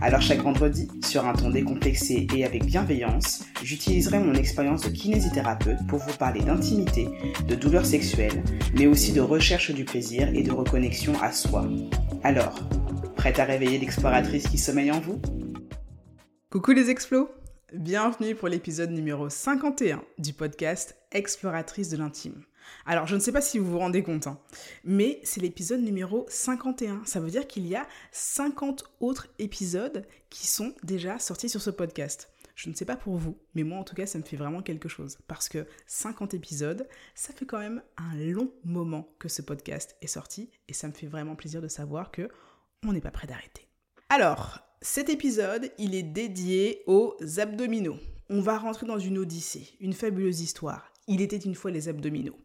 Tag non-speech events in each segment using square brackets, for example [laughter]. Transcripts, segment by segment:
Alors chaque vendredi, sur un ton décomplexé et avec bienveillance, j'utiliserai mon expérience de kinésithérapeute pour vous parler d'intimité, de douleurs sexuelles, mais aussi de recherche du plaisir et de reconnexion à soi. Alors, prête à réveiller l'exploratrice qui sommeille en vous? Coucou les explos Bienvenue pour l'épisode numéro 51 du podcast Exploratrice de l'intime. Alors, je ne sais pas si vous vous rendez compte, hein, mais c'est l'épisode numéro 51. Ça veut dire qu'il y a 50 autres épisodes qui sont déjà sortis sur ce podcast. Je ne sais pas pour vous, mais moi en tout cas, ça me fait vraiment quelque chose. Parce que 50 épisodes, ça fait quand même un long moment que ce podcast est sorti. Et ça me fait vraiment plaisir de savoir que on n'est pas prêt d'arrêter. Alors, cet épisode, il est dédié aux abdominaux. On va rentrer dans une odyssée, une fabuleuse histoire. Il était une fois les abdominaux.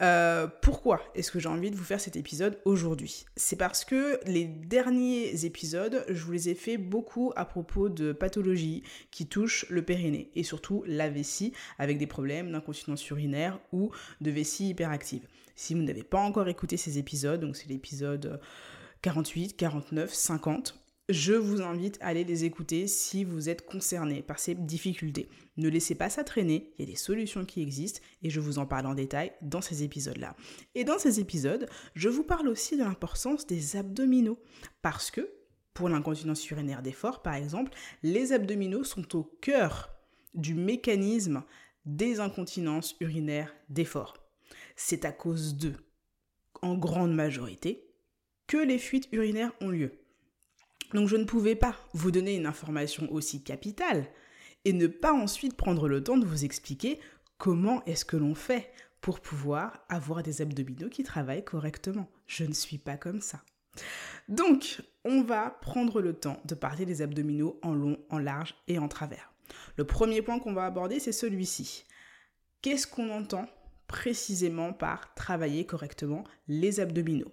Euh, pourquoi est-ce que j'ai envie de vous faire cet épisode aujourd'hui? C'est parce que les derniers épisodes, je vous les ai fait beaucoup à propos de pathologies qui touchent le périnée et surtout la vessie avec des problèmes d'incontinence urinaire ou de vessie hyperactive. Si vous n'avez pas encore écouté ces épisodes, donc c'est l'épisode 48, 49, 50, je vous invite à aller les écouter si vous êtes concerné par ces difficultés. Ne laissez pas ça traîner, il y a des solutions qui existent et je vous en parle en détail dans ces épisodes-là. Et dans ces épisodes, je vous parle aussi de l'importance des abdominaux parce que pour l'incontinence urinaire d'effort, par exemple, les abdominaux sont au cœur du mécanisme des incontinences urinaires d'effort. C'est à cause d'eux, en grande majorité, que les fuites urinaires ont lieu. Donc je ne pouvais pas vous donner une information aussi capitale et ne pas ensuite prendre le temps de vous expliquer comment est-ce que l'on fait pour pouvoir avoir des abdominaux qui travaillent correctement. Je ne suis pas comme ça. Donc, on va prendre le temps de parler des abdominaux en long, en large et en travers. Le premier point qu'on va aborder, c'est celui-ci. Qu'est-ce qu'on entend précisément par travailler correctement les abdominaux?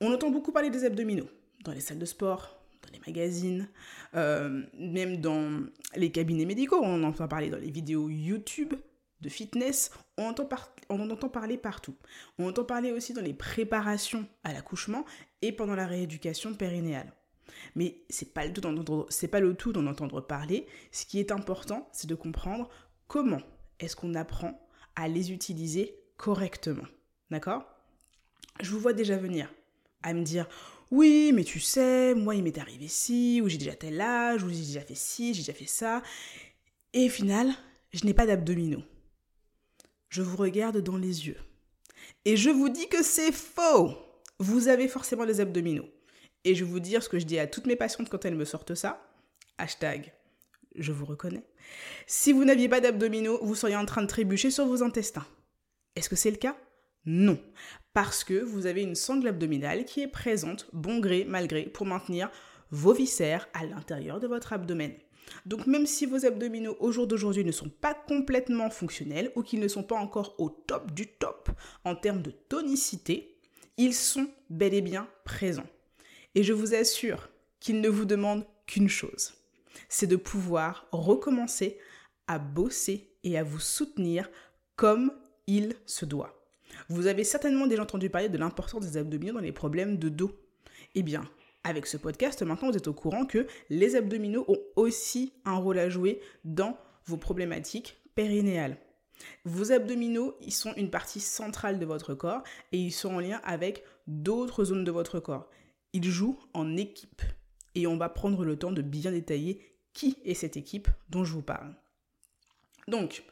On entend beaucoup parler des abdominaux dans les salles de sport, les magazines, euh, même dans les cabinets médicaux, on en entend parler dans les vidéos YouTube de fitness, on entend, en entend parler partout. On entend parler aussi dans les préparations à l'accouchement et pendant la rééducation périnéale. Mais c'est pas le tout pas le tout d'en entendre parler. Ce qui est important, c'est de comprendre comment est-ce qu'on apprend à les utiliser correctement. D'accord? Je vous vois déjà venir à me dire oui, mais tu sais, moi il m'est arrivé ci, ou j'ai déjà tel âge, ou j'ai déjà fait ci, j'ai déjà fait ça. Et au final, je n'ai pas d'abdominaux. Je vous regarde dans les yeux. Et je vous dis que c'est faux. Vous avez forcément des abdominaux. Et je vais vous dire ce que je dis à toutes mes patientes quand elles me sortent ça. Hashtag, je vous reconnais. Si vous n'aviez pas d'abdominaux, vous seriez en train de trébucher sur vos intestins. Est-ce que c'est le cas? Non parce que vous avez une sangle abdominale qui est présente, bon gré, mal gré, pour maintenir vos viscères à l'intérieur de votre abdomen. Donc même si vos abdominaux au jour d'aujourd'hui ne sont pas complètement fonctionnels ou qu'ils ne sont pas encore au top du top en termes de tonicité, ils sont bel et bien présents. Et je vous assure qu'ils ne vous demandent qu'une chose, c'est de pouvoir recommencer à bosser et à vous soutenir comme il se doit. Vous avez certainement déjà entendu parler de l'importance des abdominaux dans les problèmes de dos. Eh bien, avec ce podcast, maintenant vous êtes au courant que les abdominaux ont aussi un rôle à jouer dans vos problématiques périnéales. Vos abdominaux, ils sont une partie centrale de votre corps et ils sont en lien avec d'autres zones de votre corps. Ils jouent en équipe et on va prendre le temps de bien détailler qui est cette équipe dont je vous parle. Donc,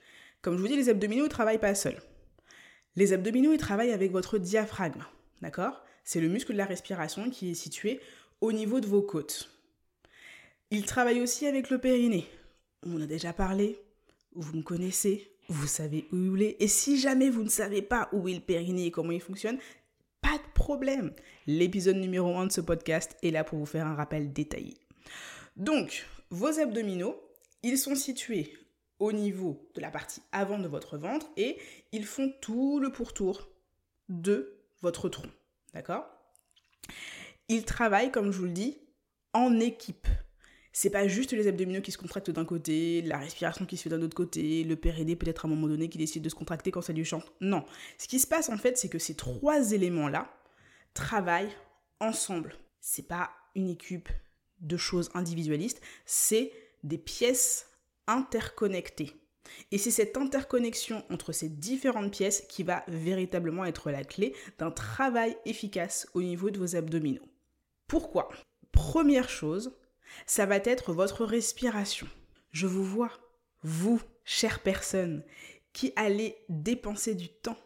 comme je vous dis, les abdominaux ne travaillent pas seuls. Les abdominaux, ils travaillent avec votre diaphragme, d'accord? C'est le muscle de la respiration qui est situé au niveau de vos côtes. Ils travaillent aussi avec le périnée. On a déjà parlé, vous me connaissez, vous savez où il est. Et si jamais vous ne savez pas où est le périnée et comment il fonctionne, pas de problème. L'épisode numéro 1 de ce podcast est là pour vous faire un rappel détaillé. Donc, vos abdominaux, ils sont situés au niveau de la partie avant de votre ventre et ils font tout le pourtour de votre tronc. D'accord? Ils travaillent, comme je vous le dis, en équipe. C'est pas juste les abdominaux qui se contractent d'un côté, la respiration qui se fait d'un autre côté, le périnée peut-être à un moment donné qui décide de se contracter quand ça lui chante. Non. Ce qui se passe en fait, c'est que ces trois éléments-là travaillent ensemble. C'est pas une équipe de choses individualistes, c'est des pièces interconnectées. Et c'est cette interconnexion entre ces différentes pièces qui va véritablement être la clé d'un travail efficace au niveau de vos abdominaux. Pourquoi? Première chose, ça va être votre respiration. Je vous vois, vous, chère personne, qui allez dépenser du temps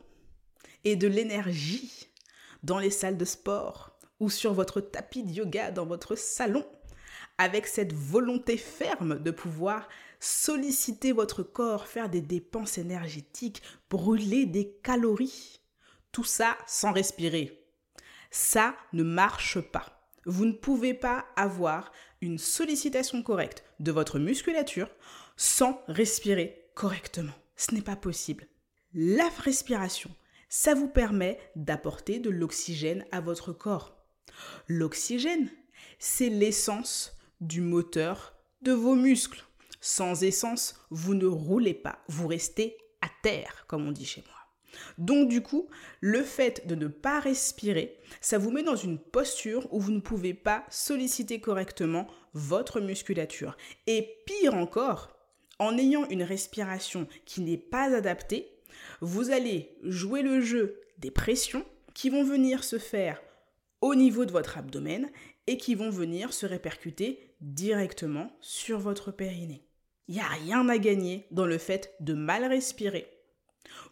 et de l'énergie dans les salles de sport ou sur votre tapis de yoga dans votre salon, avec cette volonté ferme de pouvoir solliciter votre corps, faire des dépenses énergétiques, brûler des calories. Tout ça sans respirer. Ça ne marche pas. Vous ne pouvez pas avoir une sollicitation correcte de votre musculature sans respirer correctement. Ce n'est pas possible. La respiration, ça vous permet d'apporter de l'oxygène à votre corps. L'oxygène, c'est l'essence du moteur de vos muscles. Sans essence, vous ne roulez pas, vous restez à terre, comme on dit chez moi. Donc du coup, le fait de ne pas respirer, ça vous met dans une posture où vous ne pouvez pas solliciter correctement votre musculature. Et pire encore, en ayant une respiration qui n'est pas adaptée, vous allez jouer le jeu des pressions qui vont venir se faire au niveau de votre abdomen et qui vont venir se répercuter directement sur votre périnée. Il n'y a rien à gagner dans le fait de mal respirer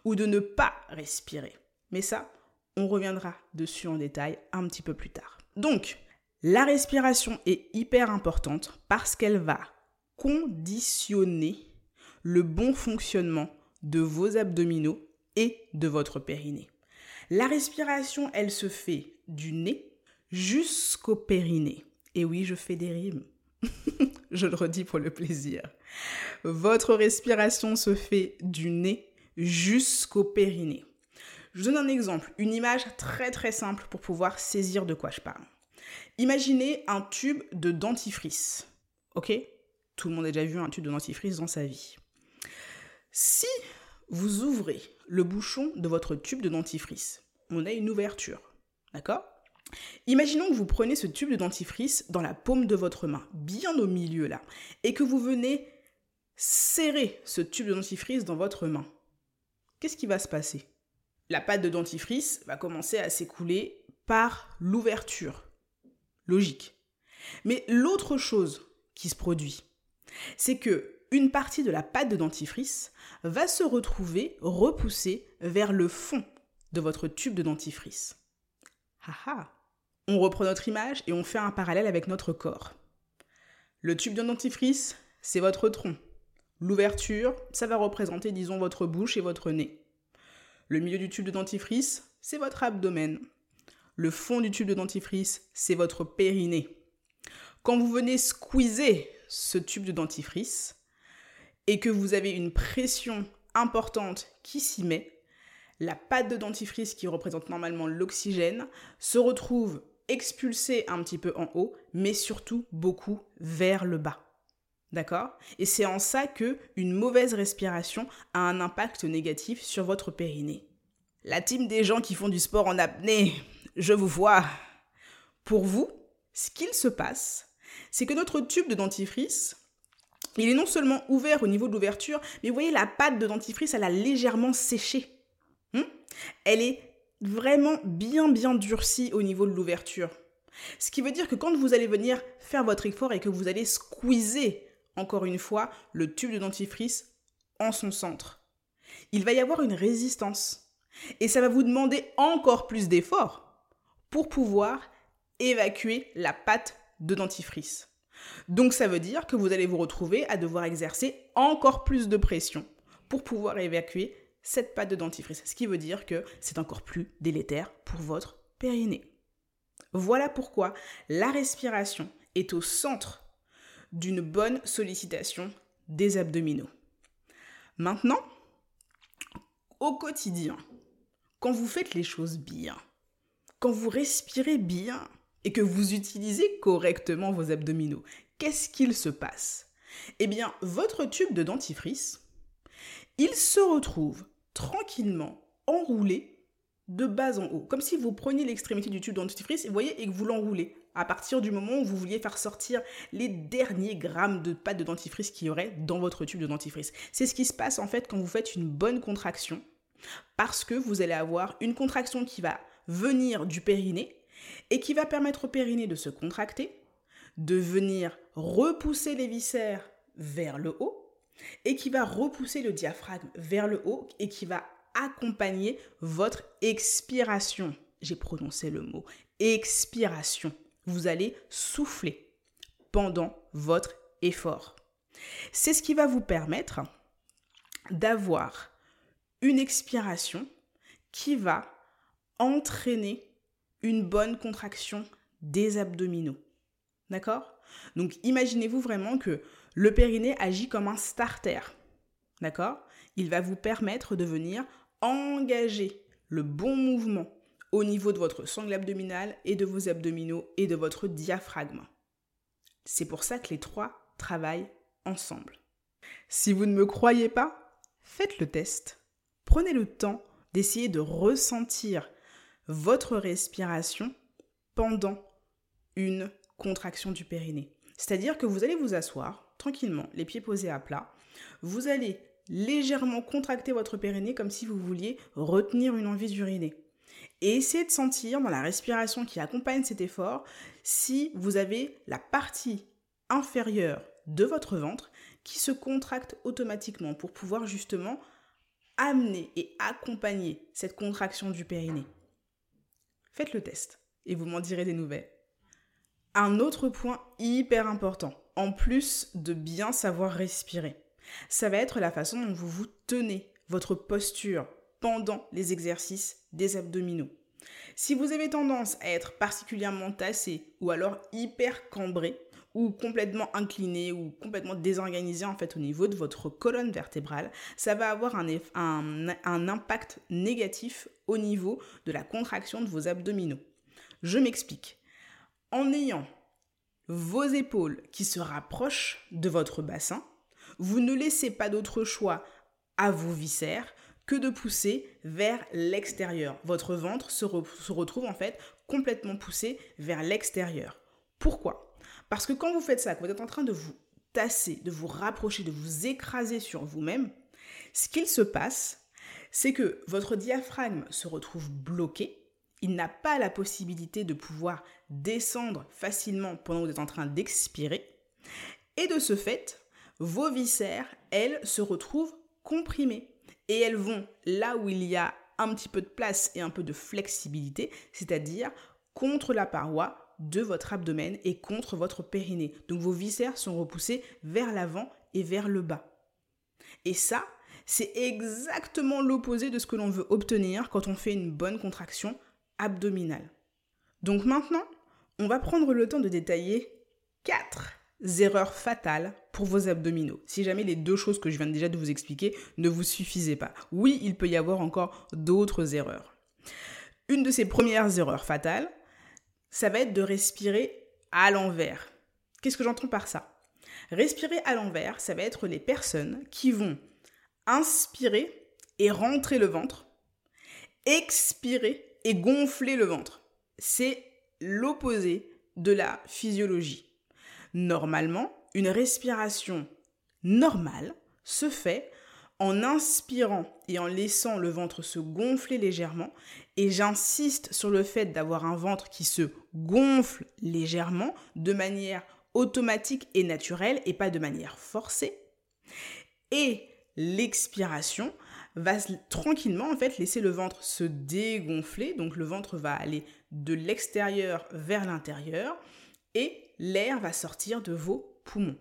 ou de ne pas respirer. Mais ça, on reviendra dessus en détail un petit peu plus tard. Donc, la respiration est hyper importante parce qu'elle va conditionner le bon fonctionnement de vos abdominaux et de votre périnée. La respiration, elle se fait du nez jusqu'au périnée. Et oui, je fais des rimes. [laughs] je le redis pour le plaisir. Votre respiration se fait du nez jusqu'au périnée. Je vous donne un exemple, une image très très simple pour pouvoir saisir de quoi je parle. Imaginez un tube de dentifrice. Ok? Tout le monde a déjà vu un tube de dentifrice dans sa vie. Si vous ouvrez le bouchon de votre tube de dentifrice, on a une ouverture. D'accord? Imaginons que vous prenez ce tube de dentifrice dans la paume de votre main, bien au milieu là, et que vous venez serrer ce tube de dentifrice dans votre main qu'est-ce qui va se passer? La pâte de dentifrice va commencer à s'écouler par l'ouverture. Logique. Mais l'autre chose qui se produit, c'est que une partie de la pâte de dentifrice va se retrouver repoussée vers le fond de votre tube de dentifrice. Haha. On reprend notre image et on fait un parallèle avec notre corps. Le tube de dentifrice, c'est votre tronc. L'ouverture, ça va représenter, disons, votre bouche et votre nez. Le milieu du tube de dentifrice, c'est votre abdomen. Le fond du tube de dentifrice, c'est votre périnée. Quand vous venez squeezer ce tube de dentifrice et que vous avez une pression importante qui s'y met, la pâte de dentifrice qui représente normalement l'oxygène se retrouve expulsée un petit peu en haut, mais surtout beaucoup vers le bas. D'accord? Et c'est en ça que une mauvaise respiration a un impact négatif sur votre périnée. La team des gens qui font du sport en apnée, je vous vois. Pour vous, ce qu'il se passe, c'est que notre tube de dentifrice, il est non seulement ouvert au niveau de l'ouverture, mais vous voyez la pâte de dentifrice, elle a légèrement séché. Hmm? Elle est vraiment bien bien durcie au niveau de l'ouverture. Ce qui veut dire que quand vous allez venir faire votre effort et que vous allez squeezer encore une fois, le tube de dentifrice en son centre. Il va y avoir une résistance. Et ça va vous demander encore plus d'efforts pour pouvoir évacuer la pâte de dentifrice. Donc ça veut dire que vous allez vous retrouver à devoir exercer encore plus de pression pour pouvoir évacuer cette pâte de dentifrice. Ce qui veut dire que c'est encore plus délétère pour votre périnée. Voilà pourquoi la respiration est au centre d'une bonne sollicitation des abdominaux. Maintenant, au quotidien, quand vous faites les choses bien, quand vous respirez bien, et que vous utilisez correctement vos abdominaux, qu'est-ce qu'il se passe? Eh bien, votre tube de dentifrice, il se retrouve tranquillement enroulé de bas en haut, comme si vous preniez l'extrémité du tube de dentifrice, vous voyez, et que vous l'enroulez. À partir du moment où vous vouliez faire sortir les derniers grammes de pâte de dentifrice qu'il y aurait dans votre tube de dentifrice. C'est ce qui se passe en fait quand vous faites une bonne contraction, parce que vous allez avoir une contraction qui va venir du périnée et qui va permettre au périnée de se contracter, de venir repousser les viscères vers le haut et qui va repousser le diaphragme vers le haut et qui va accompagner votre expiration. J'ai prononcé le mot expiration. Vous allez souffler pendant votre effort. C'est ce qui va vous permettre d'avoir une expiration qui va entraîner une bonne contraction des abdominaux. D'accord? Donc imaginez-vous vraiment que le périnée agit comme un starter. D'accord? Il va vous permettre de venir engager le bon mouvement au niveau de votre sangle abdominale et de vos abdominaux et de votre diaphragme. C'est pour ça que les trois travaillent ensemble. Si vous ne me croyez pas, faites le test. Prenez le temps d'essayer de ressentir votre respiration pendant une contraction du périnée. C'est-à-dire que vous allez vous asseoir tranquillement, les pieds posés à plat. Vous allez légèrement contracter votre périnée comme si vous vouliez retenir une envie d'uriner. Et essayez de sentir dans la respiration qui accompagne cet effort si vous avez la partie inférieure de votre ventre qui se contracte automatiquement pour pouvoir justement amener et accompagner cette contraction du périnée. Faites le test et vous m'en direz des nouvelles. Un autre point hyper important, en plus de bien savoir respirer, ça va être la façon dont vous vous tenez, votre posture pendant les exercices des abdominaux. Si vous avez tendance à être particulièrement tassé ou alors hyper cambré ou complètement incliné ou complètement désorganisé en fait au niveau de votre colonne vertébrale, ça va avoir un, un, un impact négatif au niveau de la contraction de vos abdominaux. Je m'explique. En ayant vos épaules qui se rapprochent de votre bassin, vous ne laissez pas d'autre choix à vos viscères que de pousser vers l'extérieur. Votre ventre se, retrouve en fait complètement poussé vers l'extérieur. Pourquoi? Parce que quand vous faites ça, que vous êtes en train de vous tasser, de vous rapprocher, de vous écraser sur vous-même, ce qu'il se passe, c'est que votre diaphragme se retrouve bloqué. Il n'a pas la possibilité de pouvoir descendre facilement pendant que vous êtes en train d'expirer. Et de ce fait, vos viscères, elles, se retrouvent comprimées et elles vont là où il y a un petit peu de place et un peu de flexibilité, c'est-à-dire contre la paroi de votre abdomen et contre votre périnée. Donc vos viscères sont repoussés vers l'avant et vers le bas. Et ça, c'est exactement l'opposé de ce que l'on veut obtenir quand on fait une bonne contraction abdominale. Donc maintenant, on va prendre le temps de détailler quatre erreurs fatales pour vos abdominaux. Si jamais les deux choses que je viens déjà de vous expliquer ne vous suffisaient pas. Oui, il peut y avoir encore d'autres erreurs. Une de ces premières erreurs fatales, ça va être de respirer à l'envers. Qu'est-ce que j'entends par ça? Respirer à l'envers, ça va être les personnes qui vont inspirer et rentrer le ventre, expirer et gonfler le ventre. C'est l'opposé de la physiologie. Normalement, une respiration normale se fait en inspirant et en laissant le ventre se gonfler légèrement. Et j'insiste sur le fait d'avoir un ventre qui se gonfle légèrement de manière automatique et naturelle et pas de manière forcée. Et l'expiration va tranquillement en fait laisser le ventre se dégonfler. Donc le ventre va aller de l'extérieur vers l'intérieur et l'air va sortir de vos poumons.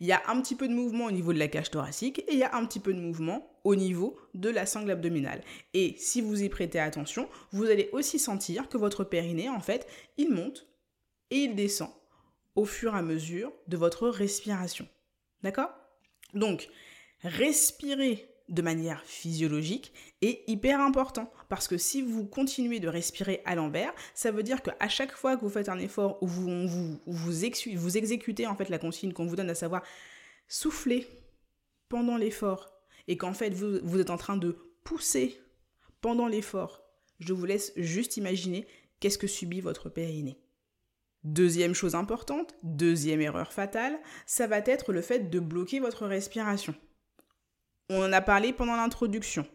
Il y a un petit peu de mouvement au niveau de la cage thoracique et il y a un petit peu de mouvement au niveau de la sangle abdominale. Et si vous y prêtez attention, vous allez aussi sentir que votre périnée, en fait, il monte et il descend au fur et à mesure de votre respiration. D'accord? Donc, respirer de manière physiologique est hyper important parce que si vous continuez de respirer à l'envers, ça veut dire qu'à chaque fois que vous faites un effort ou vous, vous, exécutez en fait la consigne qu'on vous donne à savoir souffler pendant l'effort et qu'en fait vous, vous êtes en train de pousser pendant l'effort, je vous laisse juste imaginer qu'est-ce que subit votre périnée. Deuxième chose importante, deuxième erreur fatale, ça va être le fait de bloquer votre respiration. On en a parlé pendant l'introduction.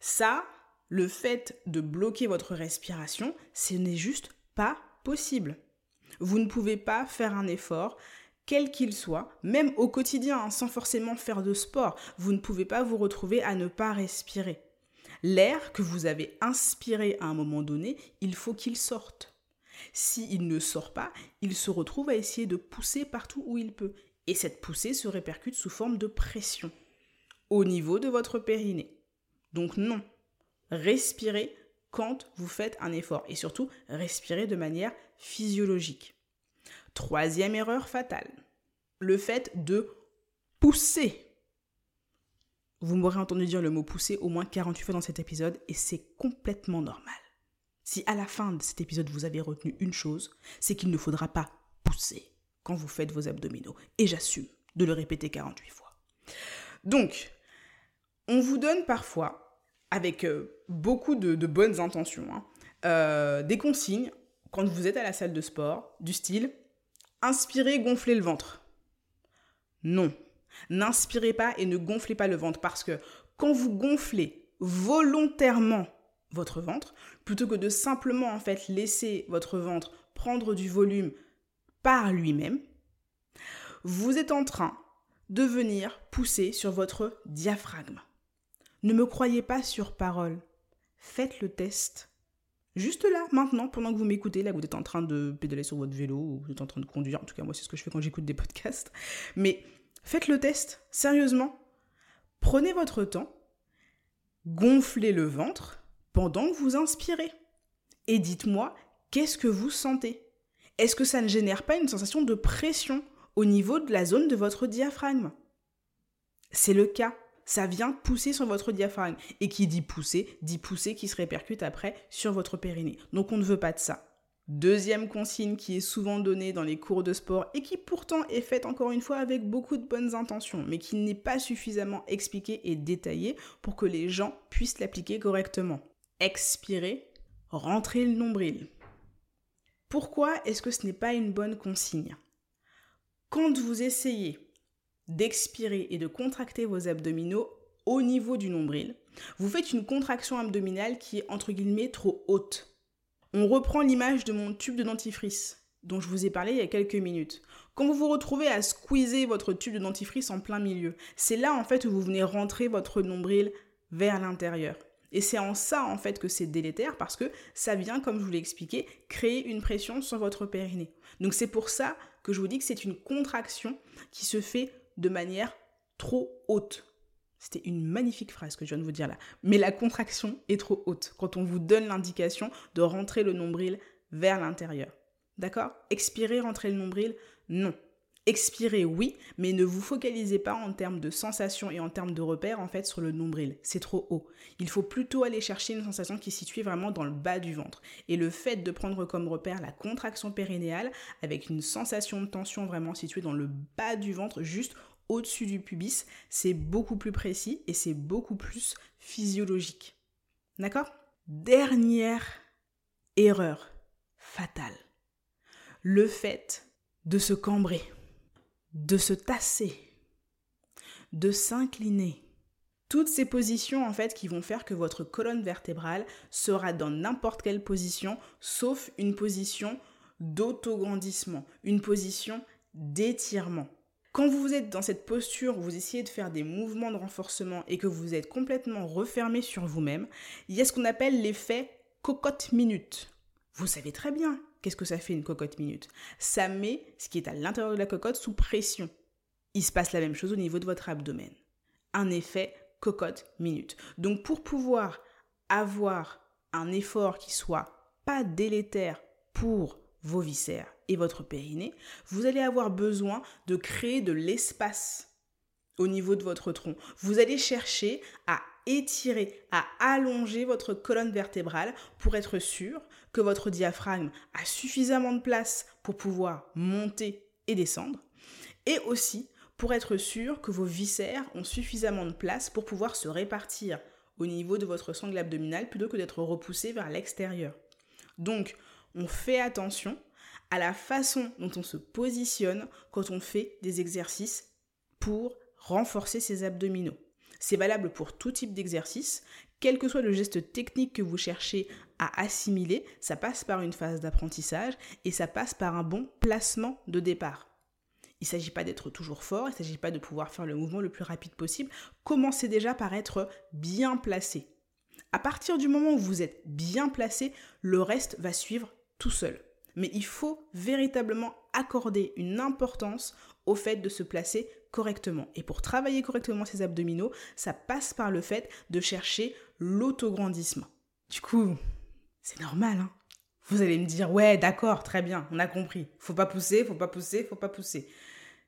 Ça, le fait de bloquer votre respiration, ce n'est juste pas possible. Vous ne pouvez pas faire un effort, quel qu'il soit, même au quotidien, hein, sans forcément faire de sport. Vous ne pouvez pas vous retrouver à ne pas respirer. L'air que vous avez inspiré à un moment donné, il faut qu'il sorte. S'il ne sort pas, il se retrouve à essayer de pousser partout où il peut. Et cette poussée se répercute sous forme de pression au niveau de votre périnée. Donc non, respirez quand vous faites un effort et surtout respirez de manière physiologique. Troisième erreur fatale, le fait de pousser. Vous m'aurez entendu dire le mot pousser au moins 48 fois dans cet épisode et c'est complètement normal. Si à la fin de cet épisode vous avez retenu une chose, c'est qu'il ne faudra pas pousser quand vous faites vos abdominaux. Et j'assume de le répéter 48 fois. Donc, on vous donne parfois, avec euh, beaucoup de, bonnes intentions, hein, euh, des consignes quand vous êtes à la salle de sport, du style inspirez, gonflez le ventre. Non, n'inspirez pas et ne gonflez pas le ventre parce que quand vous gonflez volontairement votre ventre, plutôt que de simplement en fait laisser votre ventre prendre du volume par lui-même, vous êtes en train de venir pousser sur votre diaphragme. Ne me croyez pas sur parole. Faites le test. Juste là, maintenant, pendant que vous m'écoutez, là, vous êtes en train de pédaler sur votre vélo, ou vous êtes en train de conduire. En tout cas, moi, c'est ce que je fais quand j'écoute des [laughs] podcasts. Mais faites le test, sérieusement. Prenez votre temps, gonflez le ventre pendant que vous inspirez. Et dites-moi, qu'est-ce que vous sentez? Est-ce que ça ne génère pas une sensation de pression au niveau de la zone de votre diaphragme? C'est le cas ça vient pousser sur votre diaphragme. Et qui dit pousser, dit pousser qui se répercute après sur votre périnée. Donc on ne veut pas de ça. Deuxième consigne qui est souvent donnée dans les cours de sport et qui pourtant est faite encore une fois avec beaucoup de bonnes intentions, mais qui n'est pas suffisamment expliquée et détaillée pour que les gens puissent l'appliquer correctement. Expirer, rentrer le nombril. Pourquoi est-ce que ce n'est pas une bonne consigne? Quand vous essayez d'expirer et de contracter vos abdominaux au niveau du nombril. Vous faites une contraction abdominale qui est entre guillemets trop haute. On reprend l'image de mon tube de dentifrice dont je vous ai parlé il y a quelques minutes. Quand vous vous retrouvez à squeezer votre tube de dentifrice en plein milieu, c'est là en fait où vous venez rentrer votre nombril vers l'intérieur. Et c'est en ça en fait que c'est délétère parce que ça vient, comme je vous l'ai expliqué, créer une pression sur votre périnée. Donc c'est pour ça que je vous dis que c'est une contraction qui se fait de manière trop haute. C'était une magnifique phrase que je viens de vous dire là. Mais la contraction est trop haute quand on vous donne l'indication de rentrer le nombril vers l'intérieur. D'accord? Expirer, rentrer le nombril, non. Expirer, oui, mais ne vous focalisez pas en termes de sensation et en termes de repères en fait sur le nombril. C'est trop haut. Il faut plutôt aller chercher une sensation qui est située vraiment dans le bas du ventre. Et le fait de prendre comme repère la contraction périnéale avec une sensation de tension vraiment située dans le bas du ventre, juste au-dessus du pubis, c'est beaucoup plus précis et c'est beaucoup plus physiologique. D'accord? Dernière erreur fatale. Le fait de se cambrer de se tasser, de s'incliner. Toutes ces positions en fait qui vont faire que votre colonne vertébrale sera dans n'importe quelle position sauf une position d'autograndissement, une position d'étirement. Quand vous êtes dans cette posture où vous essayez de faire des mouvements de renforcement et que vous êtes complètement refermé sur vous-même, il y a ce qu'on appelle l'effet cocotte minute. Vous savez très bien qu'est-ce que ça fait une cocotte minute Ça met ce qui est à l'intérieur de la cocotte sous pression. Il se passe la même chose au niveau de votre abdomen. Un effet cocotte minute. Donc pour pouvoir avoir un effort qui soit pas délétère pour vos viscères et votre périnée, vous allez avoir besoin de créer de l'espace au niveau de votre tronc. Vous allez chercher à étirer, à allonger votre colonne vertébrale pour être sûr que votre diaphragme a suffisamment de place pour pouvoir monter et descendre. Et aussi pour être sûr que vos viscères ont suffisamment de place pour pouvoir se répartir au niveau de votre sangle abdominale plutôt que d'être repoussé vers l'extérieur. Donc, on fait attention à la façon dont on se positionne quand on fait des exercices pour renforcer ses abdominaux. C'est valable pour tout type d'exercice, quel que soit le geste technique que vous cherchez à assimiler, ça passe par une phase d'apprentissage et ça passe par un bon placement de départ. Il ne s'agit pas d'être toujours fort, il ne s'agit pas de pouvoir faire le mouvement le plus rapide possible. Commencez déjà par être bien placé. À partir du moment où vous êtes bien placé, le reste va suivre tout seul. Mais il faut véritablement accorder une importance au fait de se placer correctement. Et pour travailler correctement ses abdominaux, ça passe par le fait de chercher l'autograndissement. Du coup, c'est normal, hein Vous allez me dire, ouais, d'accord, très bien, on a compris. Faut pas pousser, faut pas pousser, faut pas pousser.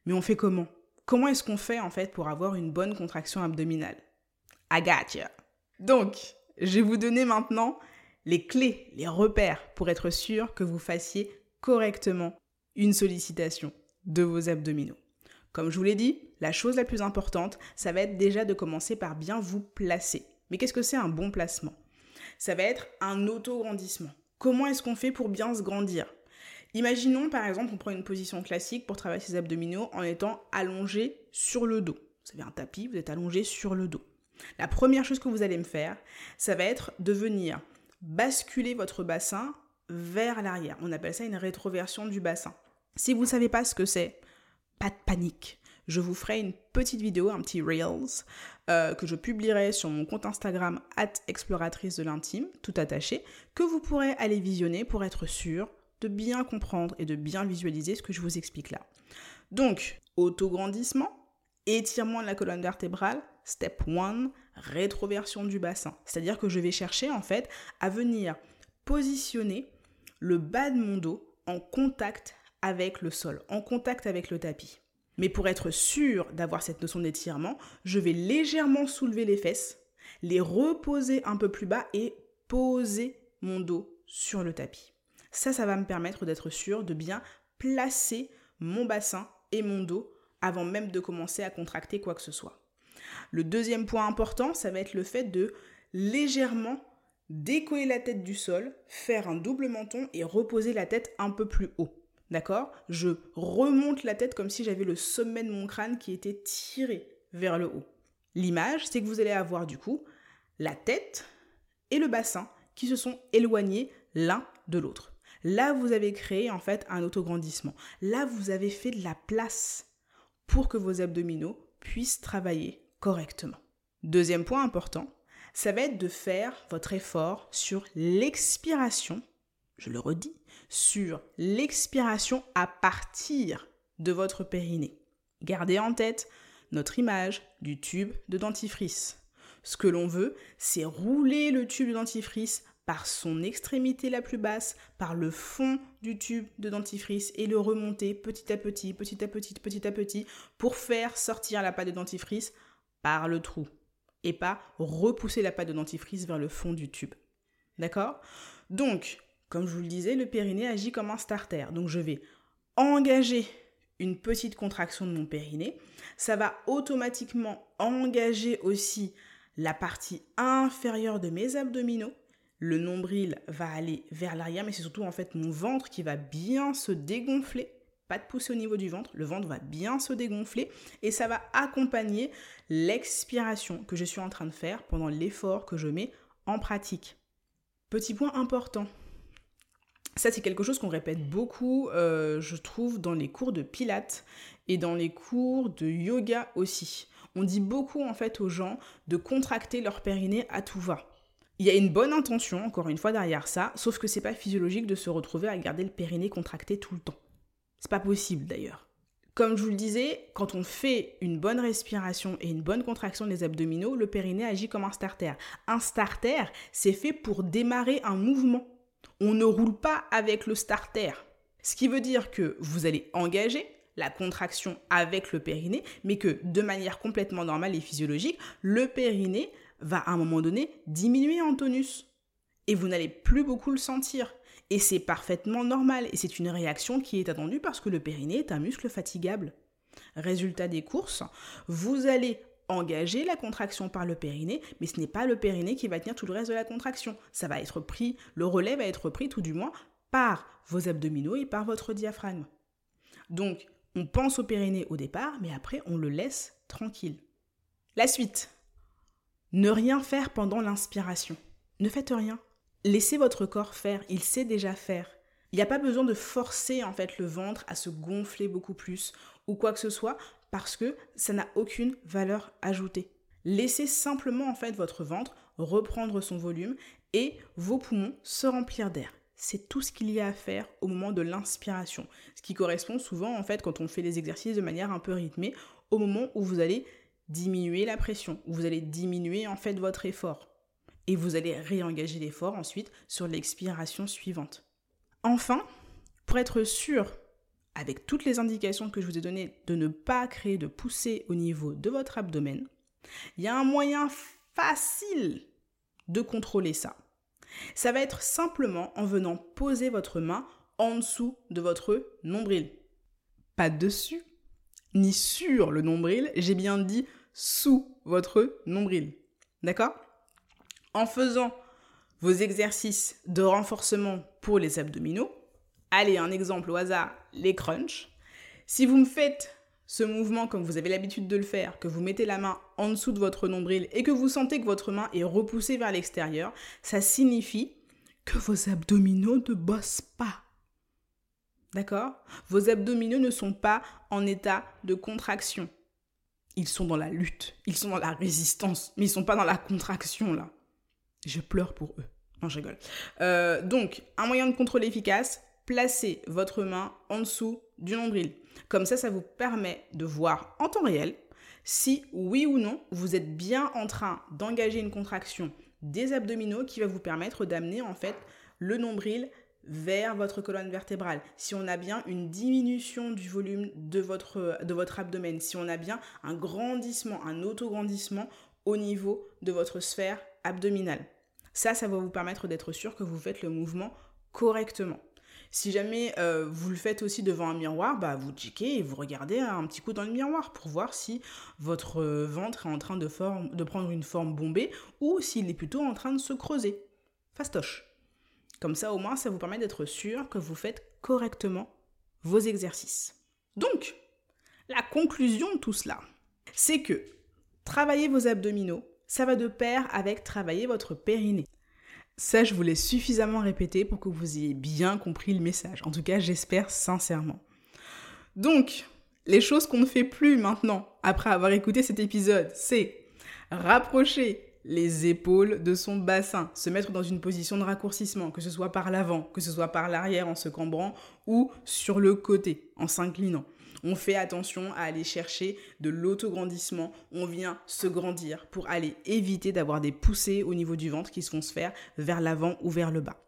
Mais on fait comment? Comment est-ce qu'on fait en fait pour avoir une bonne contraction abdominale? I. Donc, je vais vous donner maintenant les clés, les repères pour être sûr que vous fassiez correctement une sollicitation de vos abdominaux. Comme je vous l'ai dit, la chose la plus importante, ça va être déjà de commencer par bien vous placer. Mais qu'est-ce que c'est un bon placement? Ça va être un auto-grandissement. Comment est-ce qu'on fait pour bien se grandir? Imaginons par exemple, on prend une position classique pour travailler ses abdominaux en étant allongé sur le dos. Vous avez un tapis, vous êtes allongé sur le dos. La première chose que vous allez me faire, ça va être de venir basculer votre bassin vers l'arrière. On appelle ça une rétroversion du bassin. Si vous ne savez pas ce que c'est, pas de panique. Je vous ferai une petite vidéo, un petit Reels, euh, que je publierai sur mon compte Instagram, exploratrice de l'intime, tout attaché, que vous pourrez aller visionner pour être sûr de bien comprendre et de bien visualiser ce que je vous explique là. Donc, autograndissement, étirement de la colonne vertébrale, step 1, rétroversion du bassin. C'est-à-dire que je vais chercher en fait à venir positionner le bas de mon dos en contact avec le sol, en contact avec le tapis. Mais pour être sûr d'avoir cette notion d'étirement, je vais légèrement soulever les fesses, les reposer un peu plus bas et poser mon dos sur le tapis. Ça, ça va me permettre d'être sûr de bien placer mon bassin et mon dos avant même de commencer à contracter quoi que ce soit. Le deuxième point important, ça va être le fait de légèrement décoller la tête du sol, faire un double menton et reposer la tête un peu plus haut. D'accord? Je remonte la tête comme si j'avais le sommet de mon crâne qui était tiré vers le haut. L'image, c'est que vous allez avoir du coup la tête et le bassin qui se sont éloignés l'un de l'autre. Là, vous avez créé en fait un autograndissement. Là, vous avez fait de la place pour que vos abdominaux puissent travailler correctement. Deuxième point important, ça va être de faire votre effort sur l'expiration, je le redis, sur l'expiration à partir de votre périnée. Gardez en tête notre image du tube de dentifrice. Ce que l'on veut, c'est rouler le tube de dentifrice par son extrémité la plus basse, par le fond du tube de dentifrice et le remonter petit à petit, petit à petit, petit à petit, pour faire sortir la pâte de dentifrice par le trou et pas repousser la pâte de dentifrice vers le fond du tube. D'accord? Donc, comme je vous le disais, le périnée agit comme un starter. Donc je vais engager une petite contraction de mon périnée. Ça va automatiquement engager aussi la partie inférieure de mes abdominaux le nombril va aller vers l'arrière, mais c'est surtout en fait mon ventre qui va bien se dégonfler. Pas de poussée au niveau du ventre, le ventre va bien se dégonfler et ça va accompagner l'expiration que je suis en train de faire pendant l'effort que je mets en pratique. Petit point important. Ça, c'est quelque chose qu'on répète beaucoup, euh, je trouve, dans les cours de pilates et dans les cours de yoga aussi. On dit beaucoup en fait aux gens de contracter leur périnée à tout va. Il y a une bonne intention, encore une fois, derrière ça, sauf que c'est pas physiologique de se retrouver à garder le périnée contracté tout le temps. C'est pas possible d'ailleurs. Comme je vous le disais, quand on fait une bonne respiration et une bonne contraction des abdominaux, le périnée agit comme un starter. Un starter, c'est fait pour démarrer un mouvement. On ne roule pas avec le starter. Ce qui veut dire que vous allez engager la contraction avec le périnée, mais que de manière complètement normale et physiologique, le périnée va à un moment donné diminuer en tonus. Et vous n'allez plus beaucoup le sentir. Et c'est parfaitement normal. Et c'est une réaction qui est attendue parce que le périnée est un muscle fatigable. Résultat des courses, vous allez engager la contraction par le périnée, mais ce n'est pas le périnée qui va tenir tout le reste de la contraction. Ça va être pris, le relais va être pris tout du moins par vos abdominaux et par votre diaphragme. Donc, on pense au périnée au départ, mais après, on le laisse tranquille. La suite. Ne rien faire pendant l'inspiration. Ne faites rien. Laissez votre corps faire, il sait déjà faire. Il n'y a pas besoin de forcer en fait le ventre à se gonfler beaucoup plus ou quoi que ce soit parce que ça n'a aucune valeur ajoutée. Laissez simplement en fait votre ventre reprendre son volume et vos poumons se remplir d'air. C'est tout ce qu'il y a à faire au moment de l'inspiration, ce qui correspond souvent en fait quand on fait les exercices de manière un peu rythmée au moment où vous allez diminuer la pression, où vous allez diminuer en fait votre effort et vous allez réengager l'effort ensuite sur l'expiration suivante. Enfin, pour être sûr avec toutes les indications que je vous ai données, de ne pas créer de poussée au niveau de votre abdomen, il y a un moyen facile de contrôler ça. Ça va être simplement en venant poser votre main en dessous de votre nombril. Pas dessus, ni sur le nombril, j'ai bien dit sous votre nombril. D'accord? En faisant vos exercices de renforcement pour les abdominaux, Allez, un exemple au hasard, les crunchs. Si vous me faites ce mouvement comme vous avez l'habitude de le faire, que vous mettez la main en dessous de votre nombril et que vous sentez que votre main est repoussée vers l'extérieur, ça signifie que vos abdominaux ne bossent pas. D'accord? Vos abdominaux ne sont pas en état de contraction. Ils sont dans la lutte, ils sont dans la résistance, mais ils ne sont pas dans la contraction là. Je pleure pour eux. Non, je rigole. Euh, donc, un moyen de contrôle efficace, placez votre main en dessous du nombril. Comme ça, ça vous permet de voir en temps réel si oui ou non vous êtes bien en train d'engager une contraction des abdominaux qui va vous permettre d'amener en fait le nombril vers votre colonne vertébrale, si on a bien une diminution du volume de votre, de votre abdomen, si on a bien un grandissement, un autograndissement au niveau de votre sphère abdominale. Ça, ça va vous permettre d'être sûr que vous faites le mouvement correctement. Si jamais euh, vous le faites aussi devant un miroir, bah vous checkez et vous regardez un petit coup dans le miroir pour voir si votre euh, ventre est en train de, de prendre une forme bombée ou s'il est plutôt en train de se creuser. Fastoche. Comme ça, au moins, ça vous permet d'être sûr que vous faites correctement vos exercices. Donc, la conclusion de tout cela, c'est que travailler vos abdominaux, ça va de pair avec travailler votre périnée. Ça, je vous l'ai suffisamment répété pour que vous ayez bien compris le message. En tout cas, j'espère sincèrement. Donc, les choses qu'on ne fait plus maintenant, après avoir écouté cet épisode, c'est rapprocher les épaules de son bassin, se mettre dans une position de raccourcissement, que ce soit par l'avant, que ce soit par l'arrière en se cambrant ou sur le côté en s'inclinant. On fait attention à aller chercher de l'autograndissement. On vient se grandir pour aller éviter d'avoir des poussées au niveau du ventre qui se vont se faire vers l'avant ou vers le bas.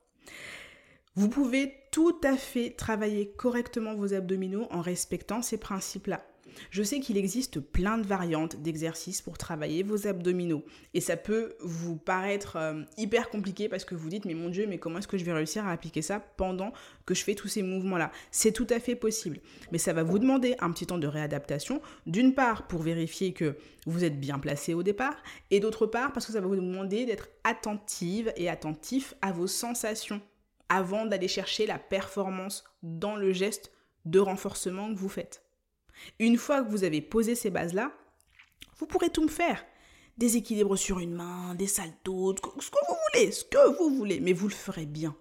Vous pouvez tout à fait travailler correctement vos abdominaux en respectant ces principes-là. Je sais qu'il existe plein de variantes d'exercices pour travailler vos abdominaux. Et ça peut vous paraître euh, hyper compliqué parce que vous dites mais mon dieu mais comment est-ce que je vais réussir à appliquer ça pendant que je fais tous ces mouvements-là? C'est tout à fait possible. Mais ça va vous demander un petit temps de réadaptation d'une part pour vérifier que vous êtes bien placé au départ et d'autre part parce que ça va vous demander d'être attentive et attentif à vos sensations avant d'aller chercher la performance dans le geste de renforcement que vous faites. Une fois que vous avez posé ces bases-là, vous pourrez tout me faire. Des équilibres sur une main, des saltos, ce que vous voulez, ce que vous voulez, mais vous le ferez bien.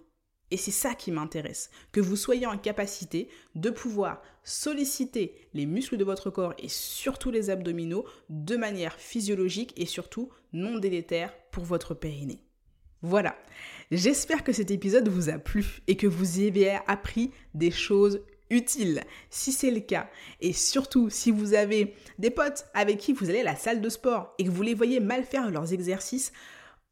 Et c'est ça qui m'intéresse, que vous soyez en capacité de pouvoir solliciter les muscles de votre corps et surtout les abdominaux de manière physiologique et surtout non délétère pour votre périnée. Voilà, j'espère que cet épisode vous a plu et que vous y avez appris des choses utile si c'est le cas. Et surtout, si vous avez des potes avec qui vous allez à la salle de sport et que vous les voyez mal faire leurs exercices,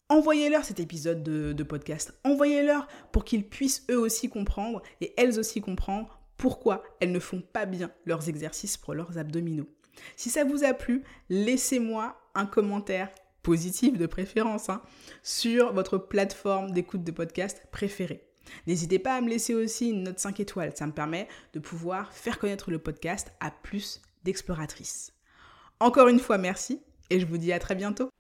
envoyez-leur cet épisode de, podcast. Envoyez-leur pour qu'ils puissent eux aussi comprendre et elles aussi comprendre pourquoi elles ne font pas bien leurs exercices pour leurs abdominaux. Si ça vous a plu, laissez-moi un commentaire positif de préférence hein, sur votre plateforme d'écoute de podcast préférée. N'hésitez pas à me laisser aussi une note 5 étoiles, ça me permet de pouvoir faire connaître le podcast à plus d'exploratrices. Encore une fois, merci et je vous dis à très bientôt.